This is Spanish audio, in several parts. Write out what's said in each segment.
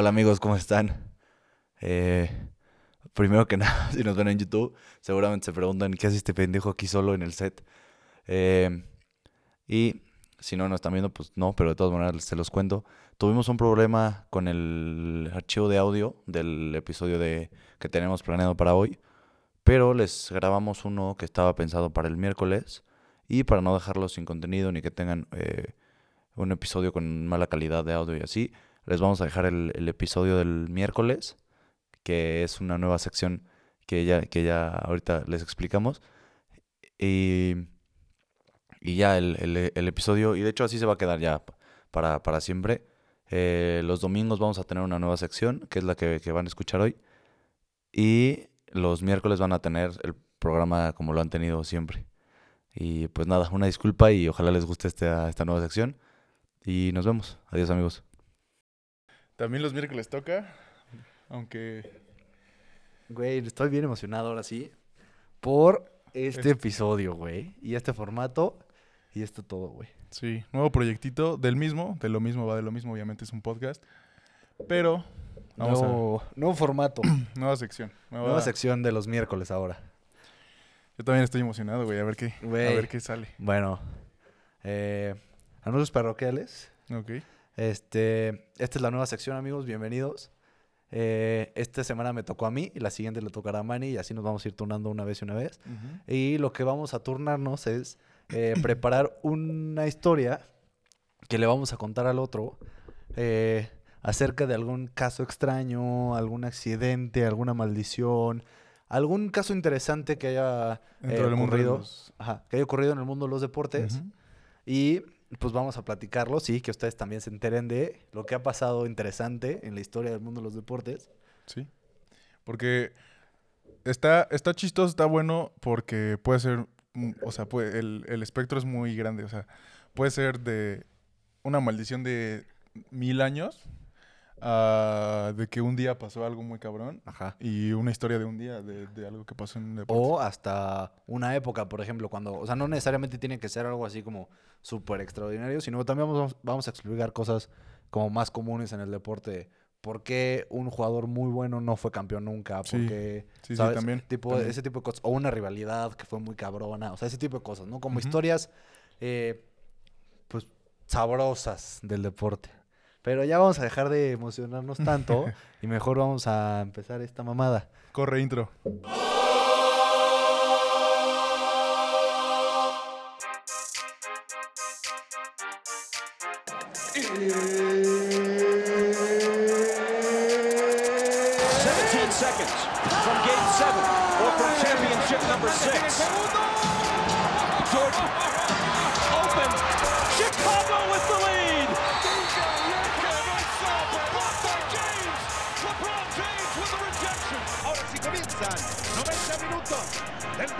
Hola amigos, ¿cómo están? Eh, primero que nada, si nos ven en YouTube, seguramente se preguntan qué hace este pendejo aquí solo en el set. Eh, y si no nos están viendo, pues no, pero de todas maneras se los cuento. Tuvimos un problema con el archivo de audio del episodio de, que tenemos planeado para hoy, pero les grabamos uno que estaba pensado para el miércoles y para no dejarlo sin contenido ni que tengan eh, un episodio con mala calidad de audio y así, les vamos a dejar el, episodio del miércoles, que es una nueva sección que ya, que ya ahorita les explicamos. Y, y ya el, el- episodio, y de hecho así se va a quedar ya para, para siempre. Eh, los domingos vamos a tener una nueva sección, que es la que, que van a escuchar hoy. Y los miércoles van a tener el programa como lo han tenido siempre. Y pues nada, una disculpa y ojalá les guste esta, esta nueva sección. Y nos vemos. Adiós amigos. También los miércoles toca, aunque Güey, estoy bien emocionado ahora sí por este Este- episodio, güey. Y este formato y esto todo, güey. sí, nuevo proyectito del mismo, de lo mismo va de lo mismo, obviamente es un podcast, pero vamos Nuevo, nuevo formato. a nueva sección. nueva- nueva sección de los miércoles ahora. Yo también estoy emocionado, güey, a ver qué, Güey. a ver qué sale. Bueno, eh, anuncios parroquiales. Ok. Este, esta es la nueva sección, amigos. Bienvenidos. Eh, esta semana me tocó a mí y la siguiente le tocará a Manny y así nos vamos a ir turnando una vez y una vez. Y lo que vamos a turnarnos es eh, preparar una historia que le vamos a contar al otro eh, acerca de algún caso extraño, algún accidente, alguna maldición, algún caso interesante que haya ocurrido, los- ajá, que haya ocurrido en el mundo de los deportes. Y pues vamos a platicarlo, sí, que ustedes también se enteren de lo que ha pasado interesante en la historia del mundo de los deportes. Sí. Porque está, está chistoso, está bueno porque puede ser, mm, o sea, puede, el, el espectro es muy grande, o sea, puede ser de una maldición de mil años a de que un día pasó algo muy cabrón Ajá. y una historia de un día, de, de algo que pasó en un deporte. O hasta una época, por ejemplo, cuando, o sea, no necesariamente tiene que ser algo así como súper extraordinario, sino también vamos, vamos a explicar cosas como más comunes en el deporte. ¿Por qué un jugador muy bueno no fue campeón nunca? Sí, Porque, sí, sí, ¿sabes? también, Tipo, también. Ese tipo de cosas. O una rivalidad que fue muy cabrona. O sea, ese tipo de cosas, ¿no? Como historias, eh, pues, sabrosas del deporte. Pero ya vamos a dejar de emocionarnos tanto y mejor vamos a empezar esta mamada. Corre intro. Seconds from game seven or from championship number six.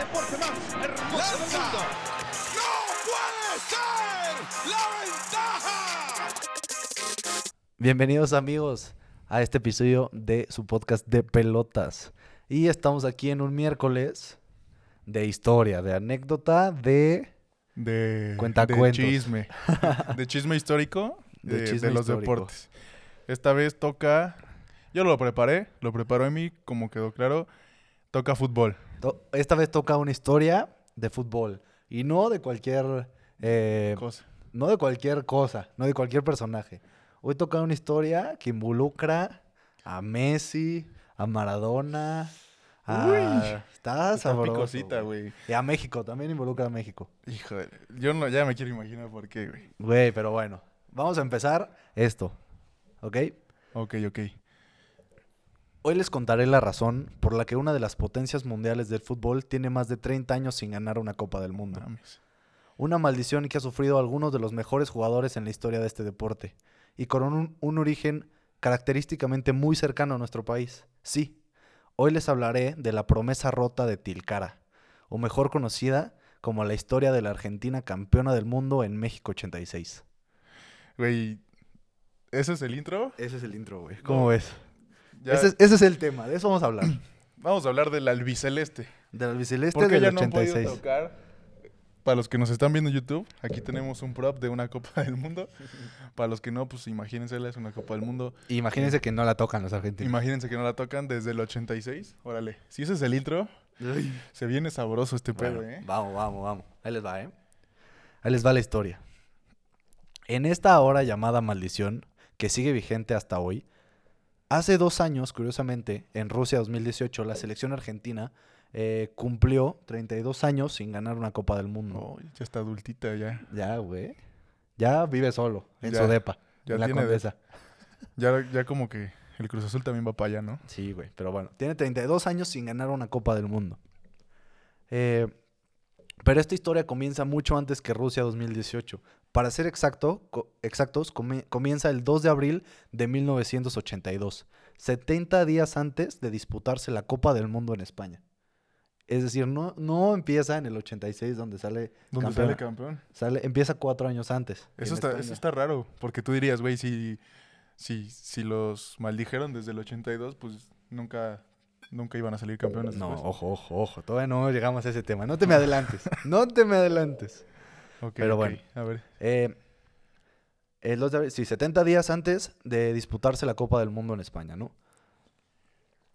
Deporte más hermoso del mundo. ¡No puede ser! ¡La ventaja! Bienvenidos amigos a este episodio de su podcast de pelotas. Y estamos aquí en un miércoles de historia, de anécdota, de... De, de chisme. De chisme histórico De de, de chisme los histórico. deportes. Esta vez toca. Yo lo preparé, lo preparó Emi, como quedó claro. Toca fútbol. Esta vez toca una historia de fútbol. Y no de cualquier... eh, Cosa. no de cualquier cosa, no de cualquier personaje. Hoy toca una historia que involucra a Messi, a Maradona, a... Uy, está sabroso, picosita, güey. Y a México, también involucra a México. Hijo de- Yo no, ya me quiero imaginar por qué, güey. Güey, pero bueno, vamos a empezar esto, ¿ok? Ok, ok. Hoy les contaré la razón por la que una de las potencias mundiales del fútbol tiene más de 30 años sin ganar una Copa del Mundo. Mames. Una maldición que ha sufrido algunos de los mejores jugadores en la historia de este deporte y con un, un origen característicamente muy cercano a nuestro país. Sí, hoy les hablaré de la promesa rota de Tilcara, o mejor conocida como la historia de la Argentina campeona del mundo en México 86. Güey, ¿ese es el intro? Ese es el intro, güey. ¿Cómo ves? Ya- Ese, es, ese es el tema, de eso vamos a hablar. Vamos a hablar del albiceleste. Del albiceleste del ya no han podido 86. tocar para los que nos están viendo en YouTube, aquí tenemos un prop de una Copa del Mundo. Para los que no, pues imagínense, es una Copa del Mundo. Imagínense que no la tocan los argentinos. Imagínense que no la tocan desde el 86. Órale, si ese es el intro, se viene sabroso este pedo, Bueno, ¿eh? Vamos, vamos, vamos. Ahí les va, ¿eh? Ahí les va la historia. En esta hora llamada maldición, que sigue vigente hasta hoy, hace dos años, curiosamente, en Rusia 2018, la selección argentina eh, cumplió 32 años sin ganar una Copa del Mundo. Oh, ya está adultita ya. Ya, güey. Ya vive solo, en Ya, su depa, ya en la tiene Condesa. Ya, ya como que el Cruz Azul también va para allá, ¿no? Sí, güey, pero bueno, tiene 32 años sin ganar una Copa del Mundo. Eh, pero esta historia comienza mucho antes que Rusia 2018. Para ser exacto, co- exactos, comienza el 2 de abril de 1982, 70 días antes de disputarse la Copa del Mundo en España. Es decir, no, no empieza en el 86 donde sale ¿Dónde campeón. sale campeón? Sale- empieza cuatro años antes. Eso está, eso está raro, porque tú dirías, güey, si, si, si los maldijeron desde el 82, pues nunca, nunca iban a salir campeones No, después. ojo, ojo, ojo. Todavía no llegamos a ese tema. No te me adelantes. no te me adelantes. Ok, pero bueno. A ver. Eh, el 2 de abril, sí, 70 días antes de disputarse la Copa del Mundo en España, ¿no?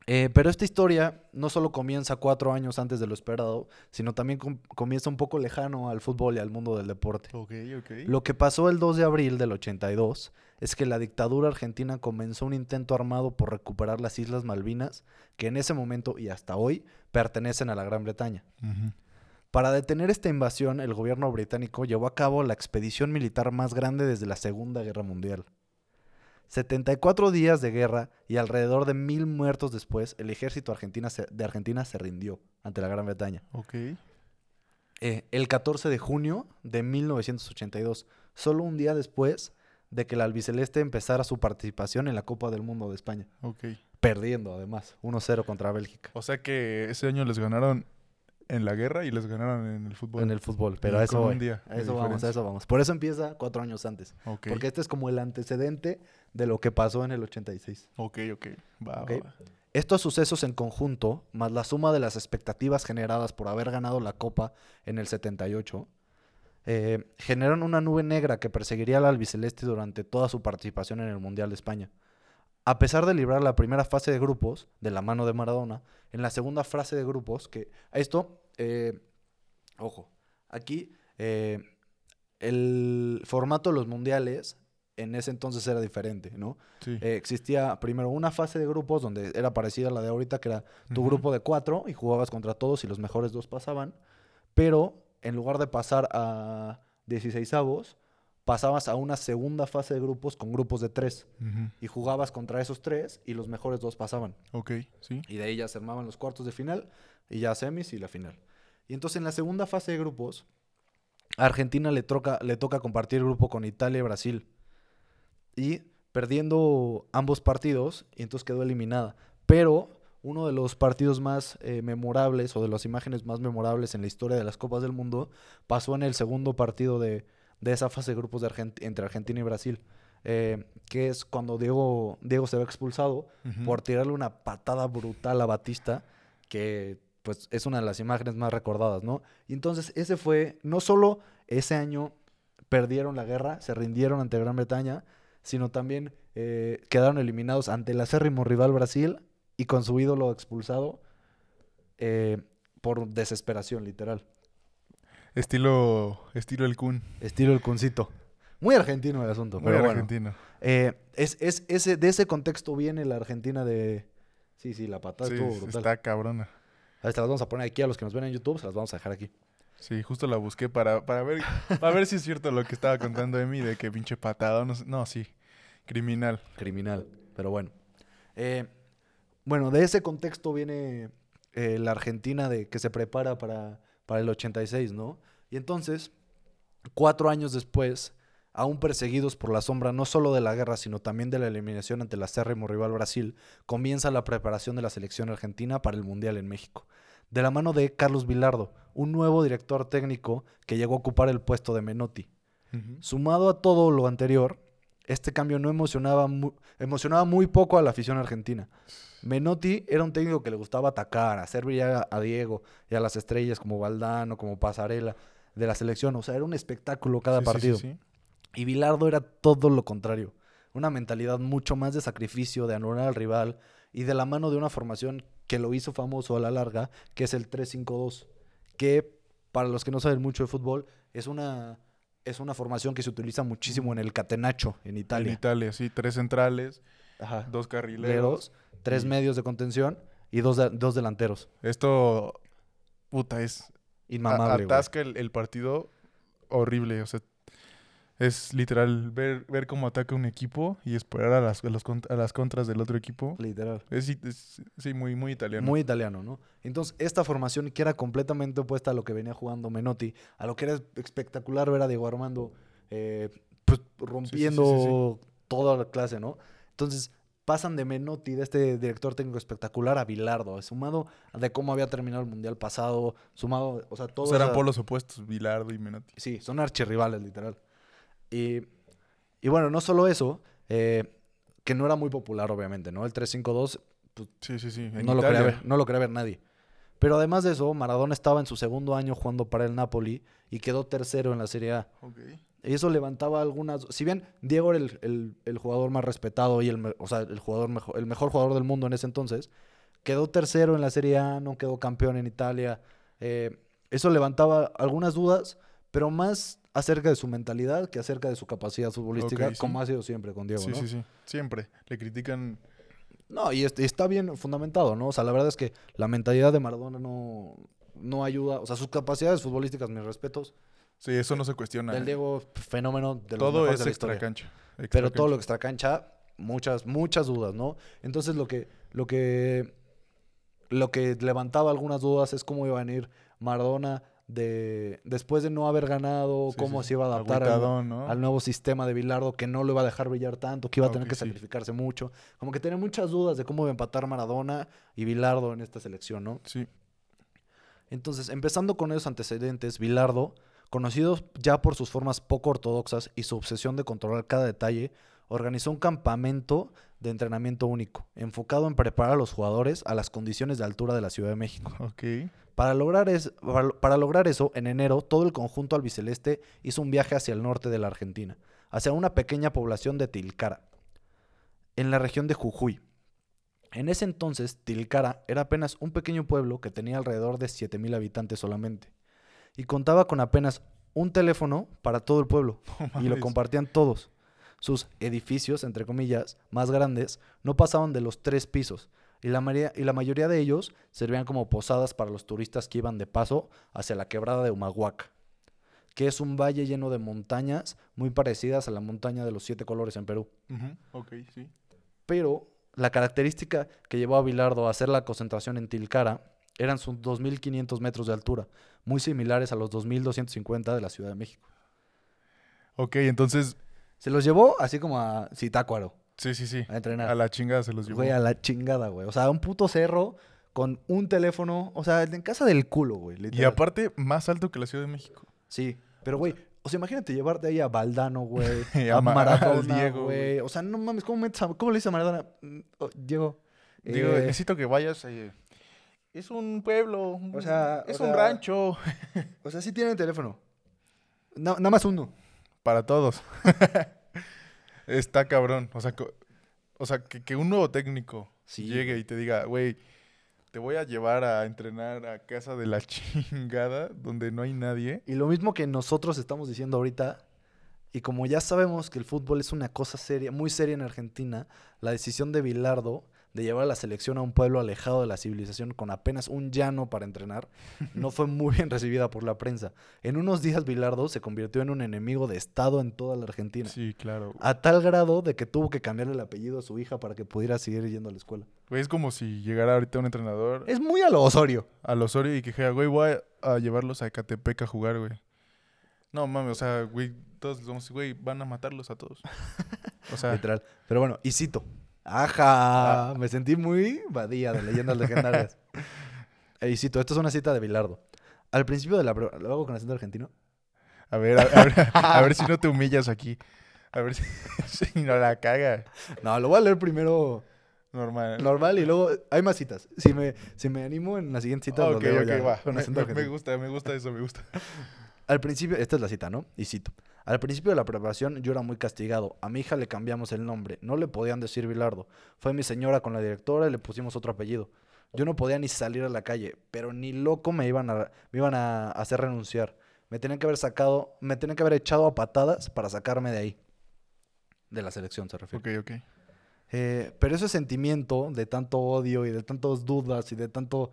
Eh, pero esta historia no solo comienza cuatro años antes de lo esperado, sino también com- comienza un poco lejano al fútbol y al mundo del deporte. Ok, ok. Lo que pasó el 2 de abril del 82 es que la dictadura argentina comenzó un intento armado por recuperar las Islas Malvinas, que en ese momento y hasta hoy pertenecen a la Gran Bretaña. Para detener esta invasión, el gobierno británico llevó a cabo la expedición militar más grande desde la Segunda Guerra Mundial. 74 días de guerra y alrededor de mil muertos después, el ejército argentina se- de Argentina se rindió ante la Gran Bretaña. Ok. Eh, el 14 de junio de 1982, solo un día después de que el albiceleste empezara su participación en la Copa del Mundo de España, Ok. perdiendo además 1-0 contra Bélgica. O sea que ese año les ganaron en la guerra y les ganaron en el fútbol. En el fútbol, pero a eso, voy. día a eso vamos, a eso vamos. Por eso empieza cuatro años antes. Ok. Porque este es como el antecedente de lo que pasó en el 86. Ok, ok. Va, Ok. va, va. Estos sucesos en conjunto, más la suma de las expectativas generadas por haber ganado la Copa en el 78, eh, generaron una nube negra que perseguiría al albiceleste durante toda su participación en el Mundial de España. A pesar de librar la primera fase de grupos de la mano de Maradona, en la segunda fase de grupos, que a esto, eh, ojo, aquí eh, el formato de los mundiales en ese entonces era diferente, ¿no? Sí. Eh, existía primero una fase de grupos donde era parecida a la de ahorita, que era tu grupo de cuatro y jugabas contra todos y los mejores dos pasaban. Pero en lugar de pasar a 16 avos, pasabas a una segunda fase de grupos con grupos de tres y jugabas contra esos tres y los mejores dos pasaban. Ok, sí. Y de ahí ya se armaban los cuartos de final y ya semis y la final. Y entonces en la segunda fase de grupos, a Argentina le toca, le toca compartir grupo con Italia y Brasil. Y perdiendo ambos partidos, y entonces quedó eliminada. Pero uno de los partidos más eh, memorables o de las imágenes más memorables en la historia de las Copas del Mundo pasó en el segundo partido de, de esa fase de grupos de Argent- entre Argentina y Brasil. eh, que es cuando Diego, Diego se ve expulsado por tirarle una patada brutal a Batista, que pues es una de las imágenes más recordadas, ¿no? Y entonces ese fue, no solo ese año perdieron la guerra, se rindieron ante Gran Bretaña, sino también eh, quedaron eliminados ante el acérrimo rival Brasil y con su ídolo expulsado eh, por desesperación, literal. Estilo, estilo el Kun. Estilo el cuncito. Muy argentino el asunto, Muy pero bueno. argentino. Eh, es, es, ese, de ese contexto viene la Argentina de... Sí, sí, la patada Sí, estuvo brutal. está cabrona. A ver, te las vamos a poner aquí a los que nos ven en YouTube, se las vamos a dejar aquí. Sí, justo la busqué para, para ver para ver si es cierto lo que estaba contando Emi de que pinche patada. No, sé- no, sí. Criminal. Criminal, pero bueno. Eh, bueno, de ese contexto viene eh, la Argentina de que se prepara para, para el 86, ¿no? Y entonces, cuatro años después, aún perseguidos por la sombra no solo de la guerra, sino también de la eliminación ante el acérrimo rival Brasil, comienza la preparación de la selección argentina para el Mundial en México. De la mano de Carlos Vilardo, un nuevo director técnico que llegó a ocupar el puesto de Menotti. Sumado a todo lo anterior, este cambio no emocionaba, mu- emocionaba muy poco a la afición argentina. Menotti era un técnico que le gustaba atacar, hacer brillar a, Diego y a las estrellas como Valdano, como Pasarela. de la selección. O sea, era un espectáculo cada Sí, sí, sí, partido. sí. Y Bilardo era todo lo contrario. Una mentalidad mucho más de sacrificio, de anular al rival y de la mano de una formación que lo hizo famoso a la larga, que es el 3-5-2. Que para los que no saben mucho de fútbol, es una, es una formación que se utiliza muchísimo en el Catenaccio, en En Italia. Italia, sí. Tres centrales, Ajá. dos carrileros. Leros, tres y- medios de contención y dos, de- dos delanteros. Esto, puta, es... Inmamable, atasca el, el partido horrible. O sea, es literal ver, ver cómo ataca un equipo y esperar a las, a los a las contras del otro equipo. Literal. Es, es- sí, muy, muy italiano. Muy italiano, ¿no? Entonces, esta formación que era completamente opuesta a lo que venía jugando Menotti, a lo que era espectacular ver a Diego Armando eh, pues, rompiendo toda la clase, ¿no? Entonces, pasan de Menotti, de este director técnico espectacular, a Bilardo, sumado de cómo había terminado el Mundial pasado, sumado, o sea, O todo... sea, eran polos opuestos, Bilardo y Menotti. Sí, son archirrivales, literal. Y, y bueno, no solo eso, eh, que no era muy popular, obviamente, ¿no? El 3-5-2 Sí, sí, sí. en no lo, quería ver, no lo quería ver nadie. Pero además de eso, Maradona estaba en su segundo año jugando para el Napoli y quedó tercero en la Serie A. Y eso levantaba algunas... Si bien Diego era el, el- el jugador más respetado y el, o sea, el, jugador mejor, el mejor jugador del mundo en ese entonces, quedó tercero en la Serie A, no quedó campeón en Italia. Eh, eso levantaba algunas dudas, pero más acerca de su mentalidad que acerca de su capacidad futbolística, sí. como ha sido siempre con Diego, Sí, ¿no? sí, sí. Siempre. Le critican. No, y, est- y está bien fundamentado, ¿no? O sea, la verdad es que la mentalidad de Maradona no, no ayuda. O sea, sus capacidades futbolísticas, mis respetos. Sí, eso no se cuestiona. El ¿eh? Diego, fenómeno de los Todo es de la extra cancha. Pero todo lo extra cancha, muchas, muchas dudas, ¿no? Entonces lo que, lo que, lo que levantaba algunas dudas es cómo iba a venir Maradona de, después de no haber ganado, Sí, cómo sí, se iba a adaptar al, Agüitadón, ¿no? al nuevo sistema de Bilardo, que no lo iba a dejar brillar tanto, que iba a tener Ok, que sí. sacrificarse mucho. Como que tenía muchas dudas de cómo iba a empatar Maradona y Bilardo en esta selección, ¿no? Sí. Entonces, empezando con esos antecedentes, Bilardo, conocido ya por sus formas poco ortodoxas y su obsesión de controlar cada detalle, organizó un campamento de entrenamiento único, enfocado en preparar a los jugadores a las condiciones de altura de la Ciudad de México. Para lograr, es- para, para lograr eso, en enero, todo el conjunto albiceleste hizo un viaje hacia el norte de la Argentina, hacia una pequeña población de Tilcara, en la región de Jujuy. En ese entonces, Tilcara era apenas un pequeño pueblo que tenía alrededor de 7.000 habitantes solamente, y contaba con apenas un teléfono para todo el pueblo, y lo compartían todos. Sus edificios, entre comillas, más grandes, no pasaban de los tres pisos, y la, mayoría, y la mayoría de ellos servían como posadas para los turistas que iban de paso hacia la quebrada de Humahuaca, que es un valle lleno de montañas muy parecidas a la montaña de los siete colores en Perú. Ok, sí. Pero la característica que llevó a Bilardo a hacer la concentración en Tilcara eran sus 2.500 metros de altura, muy similares a los 2.250 de la Ciudad de México. Ok, entonces. Se los llevó así como a Zitácuaro Sí, sí, sí. a entrenar. A la chingada se los llevó. Güey, a la chingada, güey. O sea, un puto cerro con un teléfono. O sea, en casa del culo, güey. Y aparte, más alto que la Ciudad de México. Sí. Pero, güey, o sea, imagínate llevarte ahí a Valdano, güey. A a Maradona, Diego, güey. O sea, no mames, ¿cómo, metes a- ¿cómo le dices a Maradona? Mm, oh, Diego. Digo, eh, necesito que vayas. eh, Es un pueblo. O sea, es o un sea- rancho. o sea, sí tienen teléfono. Na- nada más uno. Para todos. Está cabrón. O sea, co- o sea que, que un nuevo técnico Sí, llegue y te diga, güey, te voy a llevar a entrenar a casa de la chingada donde no hay nadie. Y lo mismo que nosotros estamos diciendo ahorita, y como ya sabemos que el fútbol es una cosa seria, muy seria en Argentina, la decisión de Bilardo de llevar a la selección a un pueblo alejado de la civilización con apenas un llano para entrenar, no fue muy bien recibida por la prensa. En unos días Bilardo se convirtió en un enemigo de Estado en toda la Argentina. Sí, claro. A tal grado de que tuvo que cambiarle el apellido a su hija para que pudiera seguir yendo a la escuela. Güey, es como si llegara ahorita un entrenador Es muy a lo Osorio. al Osorio y que dijera, güey, voy a, a llevarlos a Ecatepec a jugar, güey. No mames, o sea, güey, todos vamos, güey, van a matarlos a todos. O sea, Literal. Pero bueno, y cito. Ajá. Me sentí muy badía de leyendas legendarias. Y cito, esta es una cita de Bilardo. Al principio de la prueba, ¿lo hago con acento argentino? a ver, a, a ver, a ver si no te humillas aquí. A ver si, si no la caga. No, lo voy a leer primero Normal. normal y luego hay más citas. Si me, si me animo en la siguiente cita, lo ok, leo ok, ya va. con Me, me- gusta, me gusta eso, me gusta. Al principio, esta es la cita, ¿no? Y cito. Al principio de la preparación yo era muy castigado. A mi hija le cambiamos el nombre. No le podían decir Bilardo. Fue mi señora con la directora y le pusimos otro apellido. Yo no podía ni salir a la calle, pero ni loco me iban a, me iban a hacer renunciar. Me tenían que haber sacado, me tenían que haber echado a patadas para sacarme de ahí. De la selección se refiere. Ok, ok. Eh, pero ese sentimiento de tanto odio y de tantas dudas y de tanto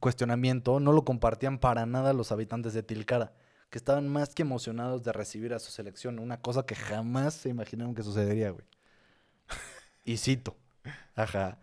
cuestionamiento no lo compartían para nada los habitantes de Tilcara, que estaban más que emocionados de recibir a su selección, una cosa que jamás se imaginaron que sucedería, güey. Y cito, ajá,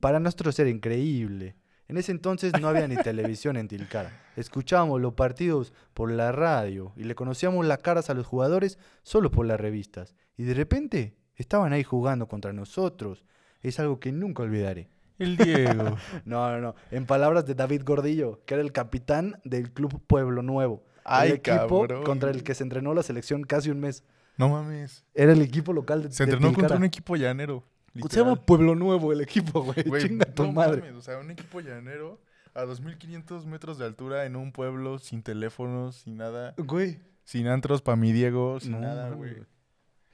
para nosotros era increíble. En ese entonces no había ni televisión en Tilcara. Escuchábamos los partidos por la radio y le conocíamos las caras a los jugadores solo por las revistas. Y de repente estaban ahí jugando contra nosotros. Es algo que nunca olvidaré. El Diego. No, no, no. En palabras de David Gordillo, que era el capitán del Club Pueblo Nuevo. Ay, el equipo cabrón. contra el que se entrenó la selección casi un mes. no mames. Era el equipo local de Se de entrenó contra un equipo llanero. Se llama. Pueblo Nuevo el equipo, güey. Chinga tu no madre. mames, o sea, un equipo llanero a 2500 metros de altura en un pueblo sin teléfonos, sin nada, Güey. sin antros para mi Diego, sin No, nada, güey.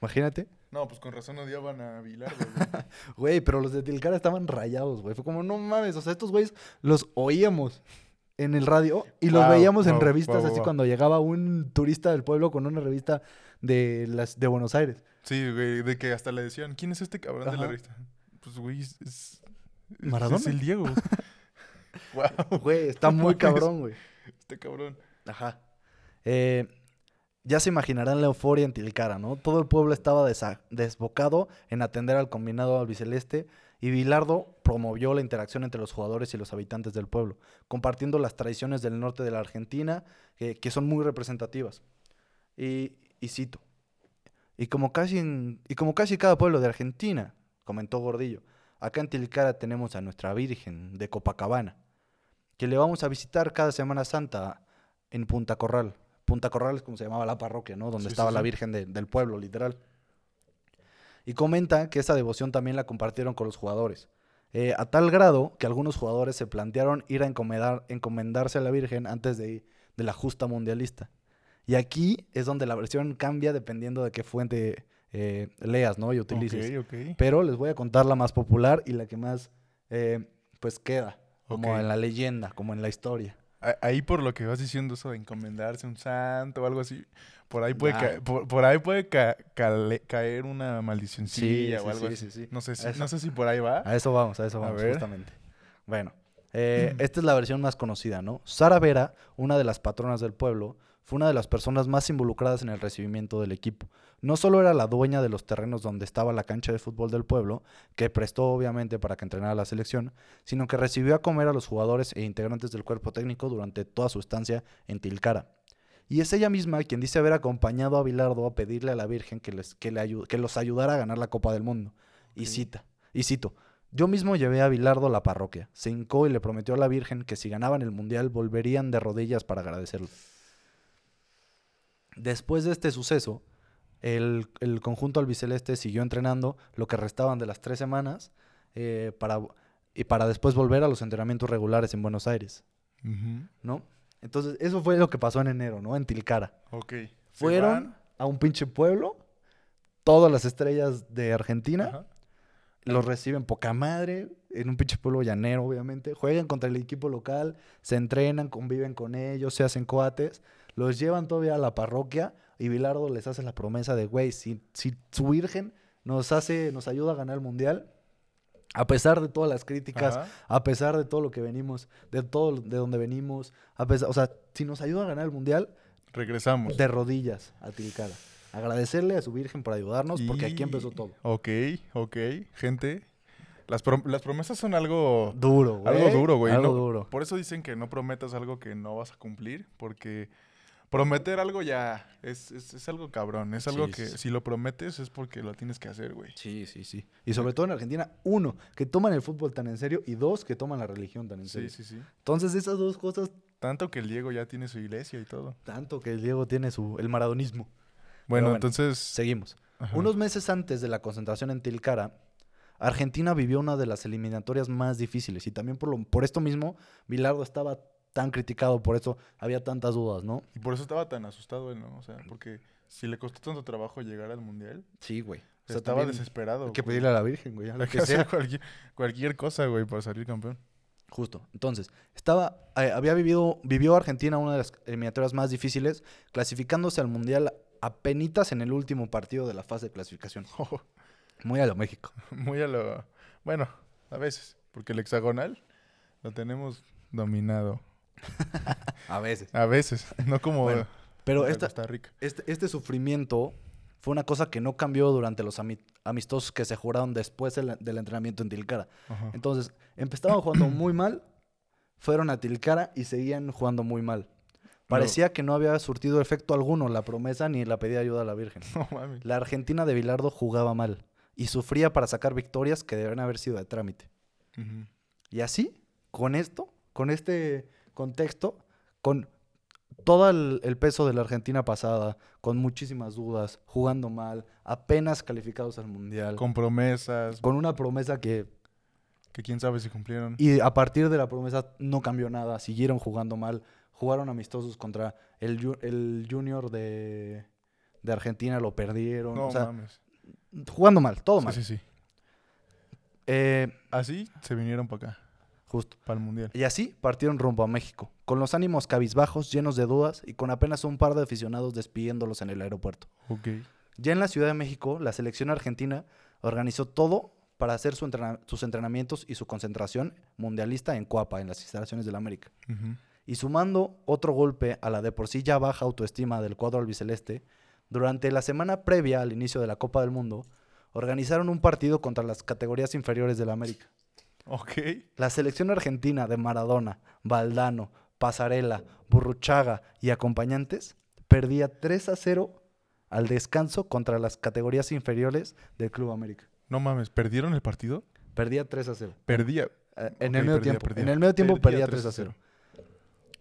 Imagínate. No, pues con razón odiaban a Bilardo, güey. Güey, pero los de Tilcara estaban rayados, güey. Fue como, no mames, o sea, estos güeyes los oíamos en el radio y los Wow, veíamos en revistas wow, así cuando llegaba un turista del pueblo con una revista de las de Buenos Aires. Sí, güey, de que hasta le decían, ¿quién es este cabrón de la revista? Pues, güey, es... es Maradona. Es el Diego. wow, Güey, está muy cabrón, güey. este cabrón. Ajá. Eh, ya se imaginarán la euforia en Tilcara, ¿no? Todo el pueblo estaba desbocado en atender al combinado albiceleste y Bilardo promovió la interacción entre los jugadores y los habitantes del pueblo, compartiendo las tradiciones del norte de la Argentina, eh, que son muy representativas. Y, y cito, y como, casi en- y como casi cada pueblo de Argentina, comentó Gordillo, acá en Tilcara tenemos a nuestra Virgen de Copacabana, que le vamos a visitar cada Semana Santa en Punta Corral. Punta Corral es como se llamaba la parroquia, ¿no? Donde Sí, sí, estaba la. Virgen de- del pueblo, literal. Y comenta que esa devoción también la compartieron con los jugadores. Eh, a tal grado que algunos jugadores se plantearon ir a encomendar, encomendarse a la Virgen antes de, de la justa mundialista. Y aquí es donde la versión cambia dependiendo de qué fuente eh, leas, ¿no? Y utilices. Pero les voy a contar la más popular y la que más, eh, pues, queda. Como en la leyenda, como en la historia. Ahí por lo que vas diciendo eso de encomendarse a un santo o algo así, por ahí puede, Ya. ca- por, por ahí puede ca- caer una maldicioncilla Sí, o sí, algo sí, así. sí, sí. No sé, si, no sé si por ahí va. A eso vamos, a eso A vamos, ver. justamente. Bueno, eh, esta es la versión más conocida, ¿no? Sara Vera, una de las patronas del pueblo, fue una de las personas más involucradas en el recibimiento del equipo. No solo era la dueña de los terrenos donde estaba la cancha de fútbol del pueblo, que prestó obviamente para que entrenara la selección, sino que recibió a comer a los jugadores e integrantes del cuerpo técnico durante toda su estancia en Tilcara. Y es ella misma quien dice haber acompañado a Bilardo a pedirle a la Virgen que, les, que, le que los ayudara a ganar la Copa del Mundo. Y cita, y cito, yo mismo llevé a Bilardo a la parroquia, se hincó y le prometió a la Virgen que si ganaban el Mundial volverían de rodillas para agradecerle. Después de este suceso, el, el conjunto albiceleste siguió entrenando lo que restaban de las tres semanas eh, para, y para después volver a los entrenamientos regulares en Buenos Aires. ¿no? Entonces, eso fue lo que pasó en enero, ¿no? En Tilcara. Ok. Fueron a un pinche pueblo, todas las estrellas de Argentina, los reciben poca madre, en un pinche pueblo llanero, obviamente. Juegan contra el equipo local, se entrenan, conviven con ellos, se hacen coates, los llevan todavía a la parroquia y Bilardo les hace la promesa de, güey, si, si su virgen nos hace, nos ayuda a ganar el mundial, a pesar de todas las críticas, Ajá. a pesar de todo lo que venimos, de todo de donde venimos, a pesar, o sea, si nos ayuda a ganar el mundial, Regresamos. de rodillas a Tilcara. Agradecerle a su virgen por ayudarnos, porque aquí empezó todo. Ok, ok. Gente, las, prom- las promesas son algo... Duro, güey. Algo duro, güey. Algo no- duro. Por eso dicen que no prometas algo que no vas a cumplir, porque prometer algo ya es, es, es algo cabrón. Es algo Sí, que sí, sí. si lo prometes es porque lo tienes que hacer, güey. Sí, sí, sí. Y sobre todo en Argentina, uno, que toman el fútbol tan en serio y dos, que toman la religión tan en Sí, serio. sí, sí. Entonces esas dos cosas, Tanto que el Diego ya tiene su iglesia y todo. tanto que el Diego tiene su, el maradonismo. Bueno, bueno, entonces... Seguimos. ajá. Unos meses antes de la concentración en Tilcara, Argentina vivió una de las eliminatorias más difíciles y también por, lo, por esto mismo, Bilardo estaba tan criticado, por eso había tantas dudas, ¿no? Y por eso estaba tan asustado él, ¿no? O sea, porque si le costó tanto trabajo llegar al mundial, Sí, güey. O sea, estaba desesperado. Hay que güey. pedirle a la Virgen, güey, a lo que que sea. cualquier, cualquier cosa, güey, para salir campeón. Justo. Entonces, estaba, eh, había vivido, vivió Argentina una de las eliminatorias más difíciles, clasificándose al Mundial apenitas en el último partido de la fase de clasificación. Muy a lo México. Muy a lo... Bueno, a veces, porque el hexagonal lo tenemos dominado. A veces. A veces, no como Bueno, Pero esta, Costa Rica. este, este sufrimiento fue una cosa que no cambió durante los ami- amistosos que se jugaron después del, del entrenamiento en Tilcara. Ajá. Entonces, empezaban jugando muy mal, fueron a Tilcara y seguían jugando muy mal. Parecía que no había surtido efecto alguno la promesa ni la pedida ayuda a la Virgen. No. La Argentina de Bilardo jugaba mal y sufría para sacar victorias que deben haber sido de trámite. Y así, con esto, con este contexto, con todo el, el peso de la Argentina pasada, con muchísimas dudas, jugando mal, apenas calificados al Mundial, con, Con promesas, una promesa que... que quién sabe si cumplieron. Y a partir de la promesa no cambió nada, siguieron jugando mal, jugaron amistosos contra el, el Junior de, de Argentina, lo perdieron, no o sea, mames. jugando mal, todo Sí, mal. sí, sí. Eh, Así se vinieron para acá, justo. para el mundial. Y así partieron rumbo a México, con los ánimos cabizbajos, llenos de dudas y con apenas un par de aficionados despidiéndolos en el aeropuerto. Ok. Ya en la Ciudad de México, la selección argentina organizó todo para hacer su entrena- sus entrenamientos y su concentración mundialista en Coapa, en las instalaciones del América. Y sumando otro golpe a la de por sí ya baja autoestima del cuadro albiceleste, durante la semana previa al inicio de la Copa del Mundo, organizaron un partido contra las categorías inferiores del América. Ok. La selección argentina de Maradona, Valdano, Pasarela, Burruchaga y acompañantes perdía 3 a 0 al descanso contra las categorías inferiores del Club América. No mames, ¿perdieron el partido? Perdía 3 a 0. Perdía. Eh, en el medio perdía, tiempo. perdía. En el medio tiempo Perdía perdía 3 a 0.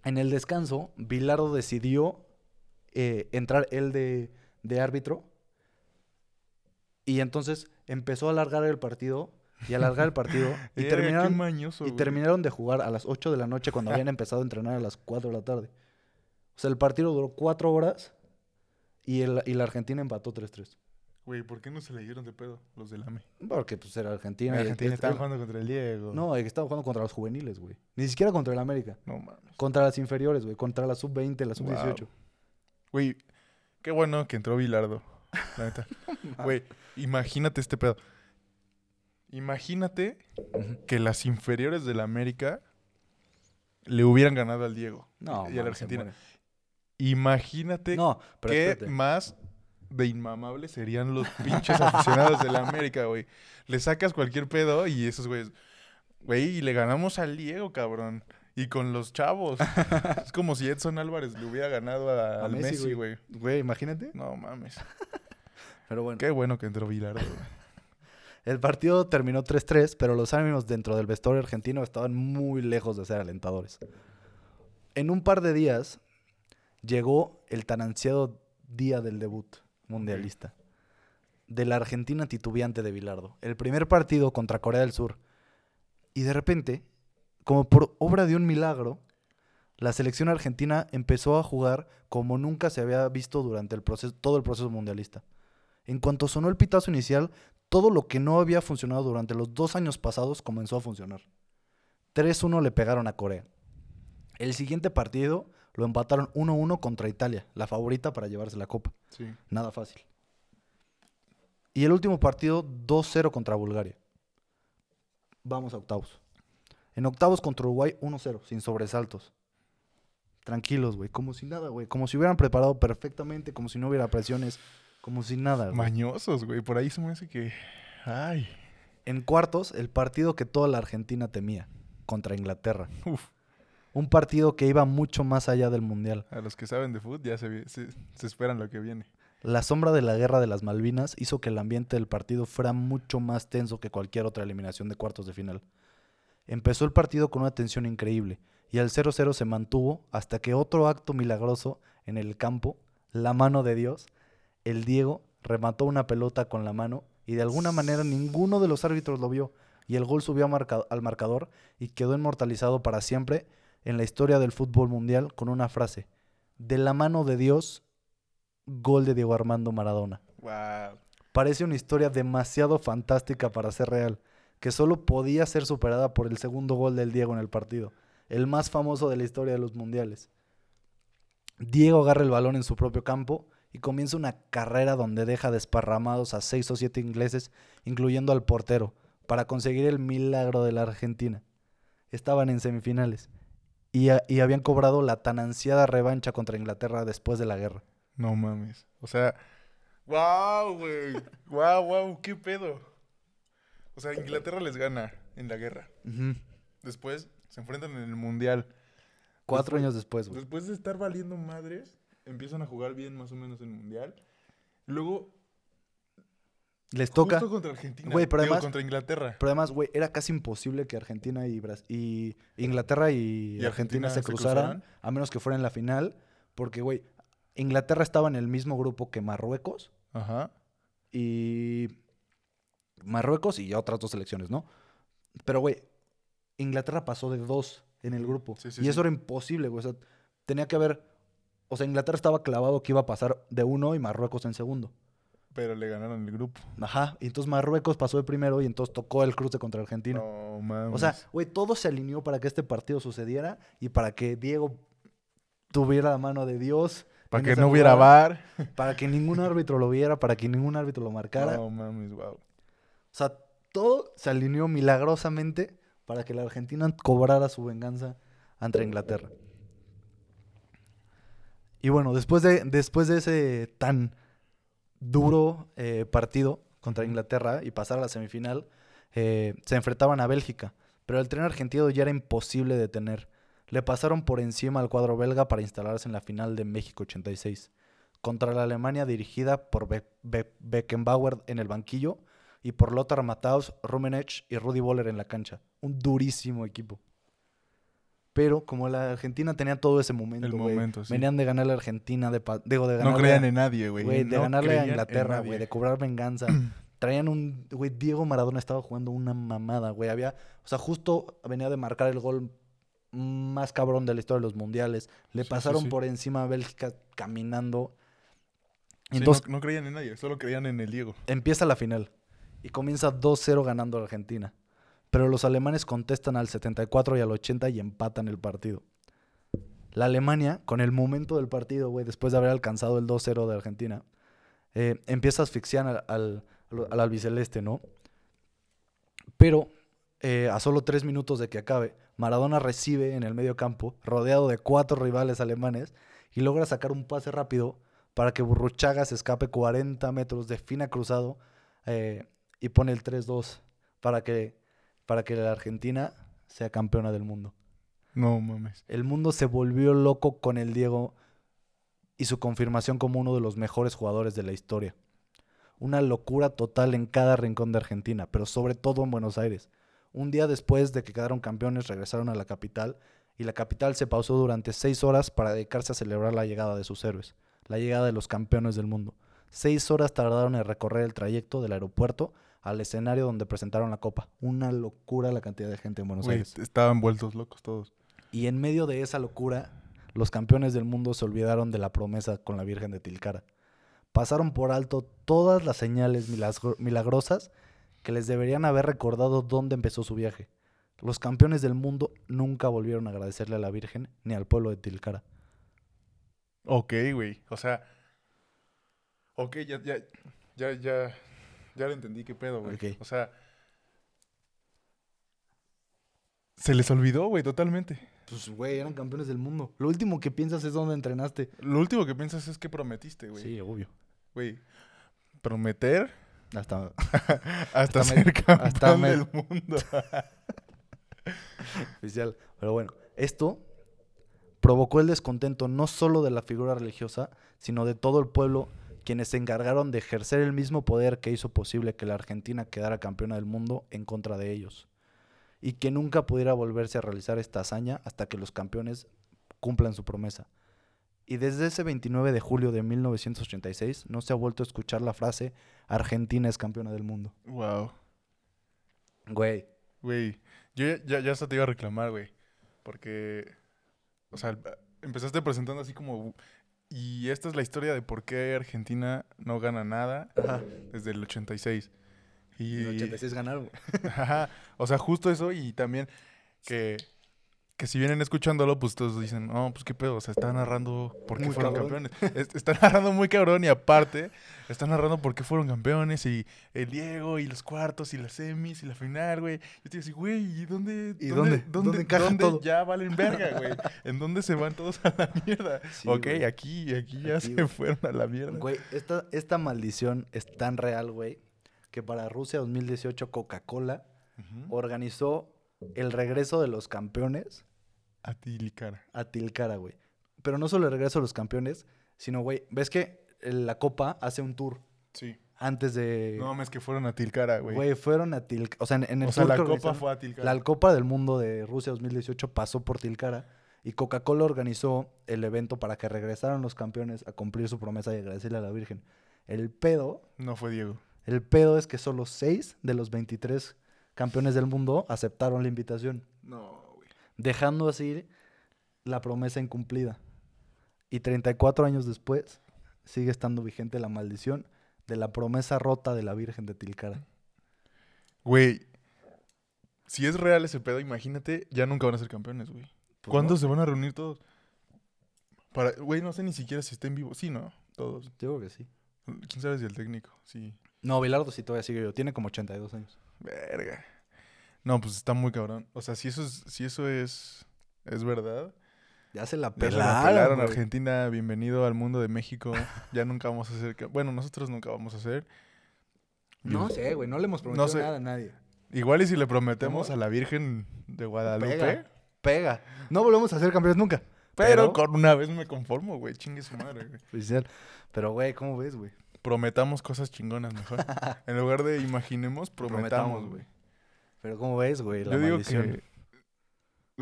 En el descanso, Bilardo decidió eh, entrar él de, de árbitro. Y entonces empezó a alargar el partido y alargar el partido. y, qué terminaron, mañoso, y güey. terminaron de jugar a las 8 de la noche cuando habían empezado a entrenar a las 4 de la tarde. O sea, el partido duró 4 horas y, el- y la Argentina empató 3-3. Güey, ¿por qué no se le dieron de pedo los del AME? Porque pues era Argentina. La y- Argentina es- estaba es- jugando contra el Diego. No, que estaban jugando contra los juveniles, güey. Ni siquiera contra el América. No mames. Contra las inferiores, güey. Contra la sub-20, la sub-18. Wow. Güey, qué bueno que entró Bilardo. La neta. Güey, imagínate este pedo. Imagínate que las inferiores del América le hubieran ganado al Diego No, y a la Argentina. Imagínate No, qué espérate. más de inmamables serían los pinches aficionados del América, güey. Le sacas cualquier pedo y esos güeyes, güey, y le ganamos al Diego, cabrón. Y con los chavos. es como si Edson Álvarez le hubiera ganado a- A al Messi, güey. Güey, imagínate. No mames. Pero bueno. Qué bueno que entró Bilardo, güey. El partido terminó 3-3, pero los ánimos dentro del vestuario argentino estaban muy lejos de ser alentadores. En un par de días llegó el tan ansiado día del debut mundialista de la Argentina titubeante de Bilardo. El primer partido contra Corea del Sur. Y de repente, como por obra de un milagro, la selección argentina empezó a jugar como nunca se había visto durante el todo el proceso mundialista. En cuanto sonó el pitazo inicial, todo lo que no había funcionado durante los dos años pasados comenzó a funcionar. 3-1 le pegaron a Corea. El siguiente partido lo empataron 1-1 contra Italia, la favorita para llevarse la copa. Sí. Nada fácil. Y el último partido 2-0 contra Bulgaria. Vamos a octavos. En octavos contra Uruguay 1-0, sin sobresaltos. Tranquilos, güey. Como si nada, güey. Como si hubieran preparado perfectamente, como si no hubiera presiones. Como si nada, güey. Mañosos, güey. Por ahí se me hace que. Ay. En cuartos, el partido que toda la Argentina temía, contra Inglaterra. Uf. Un partido que iba mucho más allá del Mundial. A los que saben de fútbol ya se, vi- se, se esperan lo que viene. La sombra de la guerra de las Malvinas hizo que el ambiente del partido fuera mucho más tenso que cualquier otra eliminación de cuartos de final. Empezó el partido con una tensión increíble y el 0-0 se mantuvo hasta que otro acto milagroso en el campo, la mano de Dios, el Diego remató una pelota con la mano y de alguna manera ninguno de los árbitros lo vio y el gol subió marca- al marcador y quedó inmortalizado para siempre en la historia del fútbol mundial con una frase. De la mano de Dios, gol de Diego Armando Maradona. Wow. Parece una historia demasiado fantástica para ser real, que solo podía ser superada por el segundo gol del Diego en el partido, el más famoso de la historia de los mundiales. Diego agarra el balón en su propio campo y comienza una carrera donde deja desparramados a seis o siete ingleses, incluyendo al portero, para conseguir el milagro de la Argentina. Estaban en semifinales y, a- y habían cobrado la tan ansiada revancha contra Inglaterra después de la guerra. No mames. O sea, wow, güey. Wow, wow, qué pedo. O sea, Inglaterra les gana en la guerra. Después se enfrentan en el mundial. Cuatro Después- años después, güey. Después de estar valiendo madres, empiezan a jugar bien más o menos en el mundial. Luego, Les toca. justo contra Argentina. Güey, pero digo, además- contra Inglaterra. Pero además, güey, era casi imposible que Argentina y, Bras- y Inglaterra y, ¿Y Argentina, Argentina se se cruzaran, cruzaran? a menos que fuera en la final, porque, güey, Inglaterra estaba en el mismo grupo que Marruecos Ajá. y Marruecos y ya otras dos selecciones, ¿no? Pero, güey, Inglaterra pasó de dos en el grupo Sí, sí, y sí. eso era imposible, güey. O sea, tenía que haber, o sea, Inglaterra estaba clavado que iba a pasar de uno y Marruecos en segundo. Pero le ganaron el grupo. Ajá, y entonces Marruecos pasó de primero y entonces tocó el cruce contra Argentina. No mames. O sea, güey, todo se alineó para que este partido sucediera y para que Diego tuviera la mano de Dios. para que no hubiera bar. Para que ningún árbitro lo viera, para que ningún árbitro lo marcara. No mames, wow. O sea, todo se alineó milagrosamente para que la Argentina cobrara su venganza ante Inglaterra. Y bueno, después de, después de ese tan duro eh, partido contra Inglaterra y pasar a la semifinal, eh, se enfrentaban a Bélgica. Pero el tren argentino ya era imposible detener. Le pasaron por encima al cuadro belga para instalarse en la final de México 86. Contra la Alemania dirigida por Be- Be- Beckenbauer en el banquillo y por Lothar Matthaus, Rummenigge y Rudi Voller en la cancha. Un durísimo equipo. Pero como la Argentina tenía todo ese momento, El güey, momento, sí. venían de ganar a la Argentina, de, pa- digo, de ganarle No creían en nadie, güey. Güey, de No ganarle a creían en Inglaterra, güey, de cobrar venganza. Traían un. Güey, Diego Maradona estaba jugando una mamada, güey. Había. O sea, justo venía de marcar el gol más cabrón de la historia de los mundiales. Le Sí, sí, pasaron sí. por encima a Bélgica caminando. Sí, Entonces, no, no creían en nadie, solo creían en el Diego. empieza la final. Y comienza 2-0 ganando a Argentina. Pero los alemanes contestan al 74 y al 80 y empatan el partido. La Alemania, con el momento del partido, güey, después de haber alcanzado el 2-0 de Argentina, eh, empieza a asfixiar al, al, al albiceleste, ¿no? Pero eh, a solo tres minutos de que acabe, Maradona recibe en el medio campo, rodeado de cuatro rivales alemanes, y logra sacar un pase rápido para que Burruchaga se escape 40 metros de fina cruzado eh, y pone el 3-2 para que, para que la Argentina sea campeona del mundo. No mames. El mundo se volvió loco con el Diego y su confirmación como uno de los mejores jugadores de la historia. Una locura total en cada rincón de Argentina, pero sobre todo en Buenos Aires. Un día después de que quedaron campeones, regresaron a la capital y la capital se pausó durante seis horas para dedicarse a celebrar la llegada de sus héroes, la llegada de los campeones del mundo. Seis horas tardaron en recorrer el trayecto del aeropuerto al escenario donde presentaron la copa. Una locura la cantidad de gente en Buenos Aires. estaban vueltos locos todos. Y en medio de esa locura, los campeones del mundo se olvidaron de la promesa con la Virgen de Tilcara. Pasaron por alto todas las señales milagro- milagrosas que les deberían haber recordado dónde empezó su viaje. Los campeones del mundo nunca volvieron a agradecerle a la Virgen ni al pueblo de Tilcara. Ok, güey. O sea. Ok, ya, ya, ya, ya. Ya lo entendí qué pedo, güey. Ok. O sea. Se les olvidó, güey, totalmente. Pues, güey, eran campeones del mundo. Lo último que piensas es dónde entrenaste. Lo último que piensas es que prometiste, güey. Sí, obvio. Güey. Prometer Hasta hasta, Hasta me- ser campeón hasta me- del mundo. oficial. Pero bueno, esto provocó el descontento no solo de la figura religiosa, sino de todo el pueblo, quienes se encargaron de ejercer el mismo poder que hizo posible que la Argentina quedara campeona del mundo en contra de ellos. Y que nunca pudiera volverse a realizar esta hazaña hasta que los campeones cumplan su promesa. Y desde ese 29 de julio de 1986 no se ha vuelto a escuchar la frase Argentina es campeona del mundo. wow. Güey, Güey. Yo ya, ya, ya hasta te iba a reclamar, güey. Porque o sea, empezaste presentando así como, y esta es la historia de por qué Argentina no gana nada Ajá. desde el 86. Y, En el 86 ganaron. Ajá, O sea, justo eso y también que, que si vienen escuchándolo, pues todos dicen, no, pues qué pedo, o sea, está narrando por qué Muy fueron cabrón. campeones. Es- Está narrando muy cabrón y aparte está narrando por qué fueron campeones y el Diego y los cuartos y las semis y la final, güey. Yo te digo, güey, ¿y dónde, ¿Y dónde? ¿Dónde encaja todo? ya valen verga, güey? ¿En dónde se van todos a la mierda? Sí, ok, güey. aquí, aquí ya Aquí, se güey. fueron a la mierda. Güey, esta, esta maldición es tan real, güey, que para Rusia 2018 Coca-Cola organizó el regreso de los campeones A ti, Licara. a Tilcara, güey. Pero no solo el regreso de los campeones, sino, güey, ves que la Copa hace un tour Sí. antes de... No mames que fueron a Tilcara, güey. Güey, fueron a Tilcara. O sea, en, en el O sea, la copa fue a Tilcara. La Copa del Mundo de Rusia 2018 pasó por Tilcara y Coca-Cola organizó el evento para que regresaran los campeones a cumplir su promesa y agradecerle a la Virgen. El pedo, No fue Diego. el pedo es que solo 6 de los 23 campeones del mundo aceptaron la invitación, No, güey. dejando así la promesa incumplida. Y 34 años después sigue estando vigente la maldición de la promesa rota de la Virgen de Tilcara. Güey, si es real ese pedo, imagínate, ya nunca van a ser campeones, güey. Pues ¿Cuándo no, se van a reunir todos? Para, güey, no sé ni siquiera si está en vivo. Sí, ¿no? Todos. Yo creo que sí. ¿Quién sabe si el técnico? Sí. No, Bilardo sí todavía sigue yo. Tiene como 82 años. Verga. No, pues está muy cabrón. O sea, si eso es, si eso es, es verdad. Ya se la Ya se la pelaron. pelaron. Argentina. Bienvenido al mundo de México. ya nunca vamos a ca- Bueno, nosotros nunca vamos a ser. No sé, güey. No le hemos prometido sé. nada a nadie. Igual y si le prometemos ¿Cómo? a la Virgen de Guadalupe. Pega. Pega. No volvemos a ser campeones nunca. Pero, con una vez me conformo, güey. Chingue su madre, güey. Pero, güey, ¿cómo ves, güey? Prometamos cosas chingonas mejor. en lugar de imaginemos, prometamos, güey. Pero, ¿cómo ves, güey? La Yo digo maldición. que,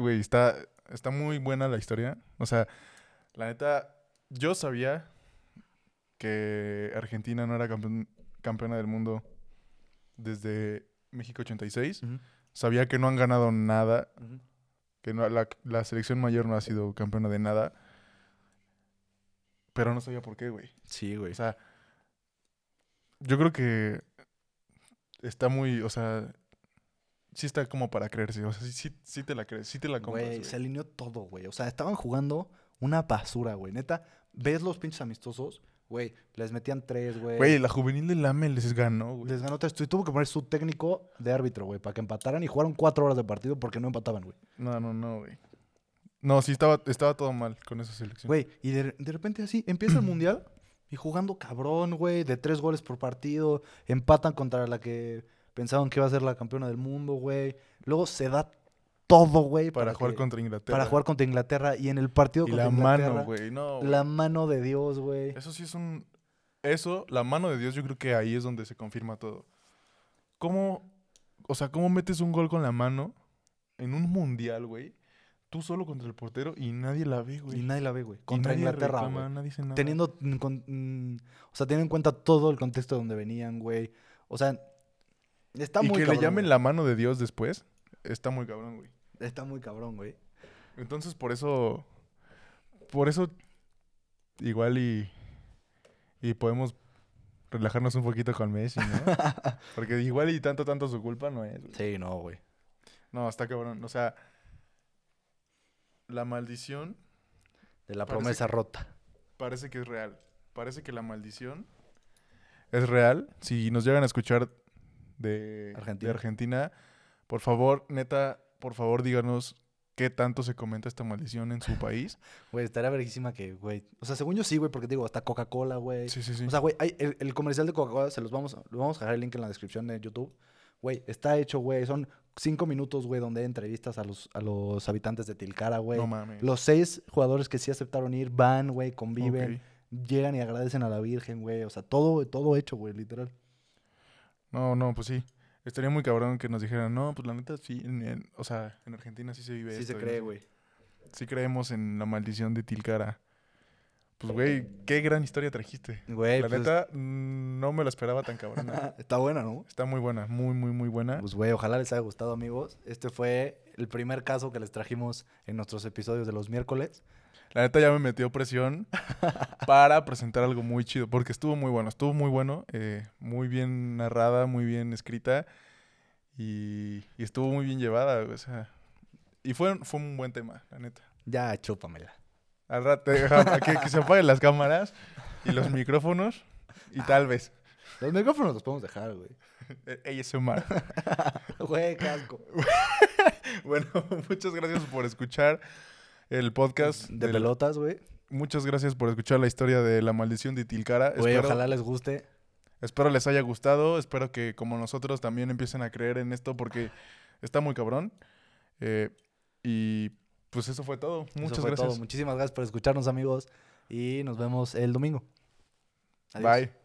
güey, está, está muy buena la historia. O sea, la neta, yo sabía que Argentina no era campeona del mundo desde México 86. Ujú, Sabía que no han ganado nada, que no- la, la selección mayor no ha sido campeona de nada. Pero no sabía por qué, güey. Sí, güey. O sea, yo creo que está muy, o sea, sí está como para creerse. O sea, sí, sí, sí te la crees, sí te la compras. Güey, se alineó todo, güey. O sea, estaban jugando una basura, güey. Neta, ves los pinches amistosos, güey. Les metían tres, güey. Güey, la juvenil del AME les ganó, güey. Les ganó tres. Y tuvo que poner su técnico de árbitro, güey, para que empataran y jugaron cuatro horas de partido porque no empataban, güey. No, no, no, güey. No, sí estaba, estaba todo mal con esa selección. Güey, y de, de repente así empieza el mundial y jugando cabrón, güey, de tres goles por partido, empatan contra la que pensaban que iba a ser la campeona del mundo, güey. Luego se da todo, güey, para, jugar que- contra Inglaterra. para jugar contra Inglaterra y en el partido Y contra la Inglaterra, mano, güey. No, la mano de Dios, güey. Eso sí es un... Eso, la mano de Dios, yo creo que ahí es donde se confirma todo. ¿Cómo, o sea, cómo metes un gol con la mano en un mundial, güey? Tú solo contra el portero y nadie la ve, güey. Y nadie la ve, güey. Y Contra Inglaterra, reclama, güey. nadie dice nada. Teniendo, mm, con- mm, o sea, teniendo en cuenta todo el contexto de donde venían, güey. O sea, está y muy que cabrón. le llamen güey. la mano de Dios después, está muy cabrón, güey. Está muy cabrón, güey. Entonces, por eso, por eso, igual y, y podemos relajarnos un poquito con Messi, ¿no? Porque igual y tanto, tanto su culpa no es, güey. Sí, no, güey. No, está cabrón. O sea, la maldición De la promesa que- rota. parece que es real. Parece que la maldición es real. Si nos llegan a escuchar de Argentina. de Argentina, por favor, neta, por favor, díganos qué tanto se comenta esta maldición en su país. Güey, estaría verguísima que, güey. O sea, según yo sí, güey, porque digo, hasta Coca-Cola, güey. Sí, sí, sí. O sea, güey, el, el comercial de Coca-Cola, se los vamos, lo vamos a dejar el link en la descripción de YouTube. Güey, está hecho, güey. Son cinco minutos, güey, donde hay entrevistas a los, a los habitantes de Tilcara, güey. no mames. Los seis jugadores que sí aceptaron ir van, güey, conviven, llegan y agradecen a la Virgen, güey. O sea, todo, todo hecho, güey, literal. No, no, pues sí. Estaría muy cabrón que nos dijeran, no, pues la neta sí, en- en- o sea, en Argentina sí se vive Sí esto se cree, güey. sí creemos en la maldición de Tilcara. Pues, güey, qué gran historia trajiste. Güey, La pues, neta, no me lo esperaba tan cabrona. está buena, ¿no? Está muy buena, muy, muy, muy buena. Pues, güey, ojalá les haya gustado, amigos. Este fue el primer caso que les trajimos en nuestros episodios de los miércoles. La neta ya me metió presión para presentar algo muy chido, porque estuvo muy bueno, estuvo muy bueno, eh, muy bien narrada, muy bien escrita y, y estuvo muy bien llevada, o sea, y fue, fue un buen tema, la neta. Ya, chúpamela. Al rato, que, que se apaguen las cámaras y los micrófonos y tal vez Los micrófonos los podemos dejar, güey. eh, ASMR. Güey, qué asco. Bueno, muchas gracias por escuchar el podcast De pelotas, güey. Muchas gracias por escuchar la historia de la maldición de Tilcara. Güey, Espero- ojalá les guste. Espero les haya gustado. Espero que como nosotros también empiecen a creer en esto porque está muy cabrón. Eh, y pues eso fue todo. Muchas fue gracias. todo. Muchísimas gracias por escucharnos, amigos. Y nos vemos el domingo. Adiós. Bye.